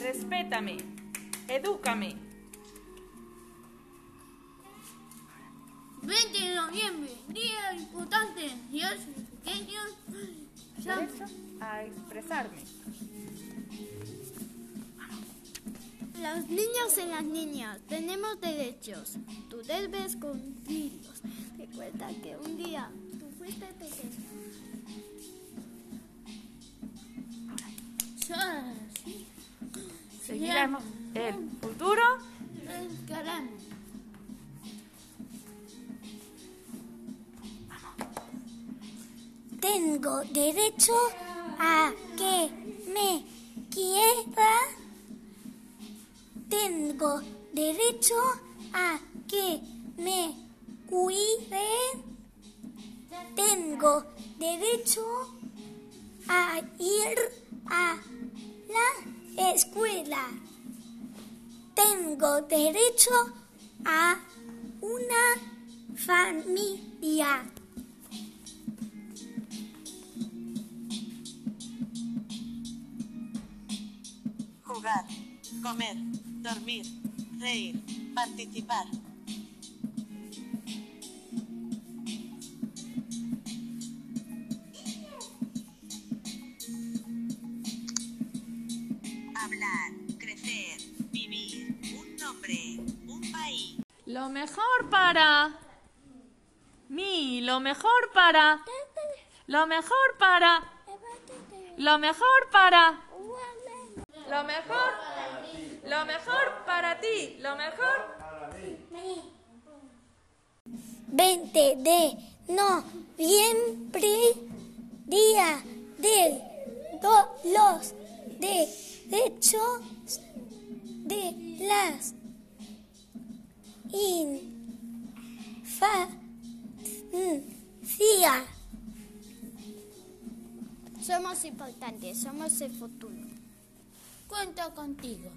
respétame, edúcame. 20 de noviembre, día importante, Dios pequeños. Derecho a expresarme. Los niños y las niñas tenemos derechos. Tú debes cumplirlos. Recuerda que un día tú fuiste pequeño. Seguiremos el futuro. Tengo derecho a que me quiera. Tengo derecho a que me cuiden. Tengo derecho a ir a la escuela. Tengo derecho a una familia. Jugar, comer, dormir, reír, participar. Mejor para mí, lo mejor para lo mejor para lo mejor para lo mejor lo mejor para ti, lo mejor 20 de noviembre, día de do- los derechos de las infancia. Somos importantes, somos el futuro. Cuento contigo.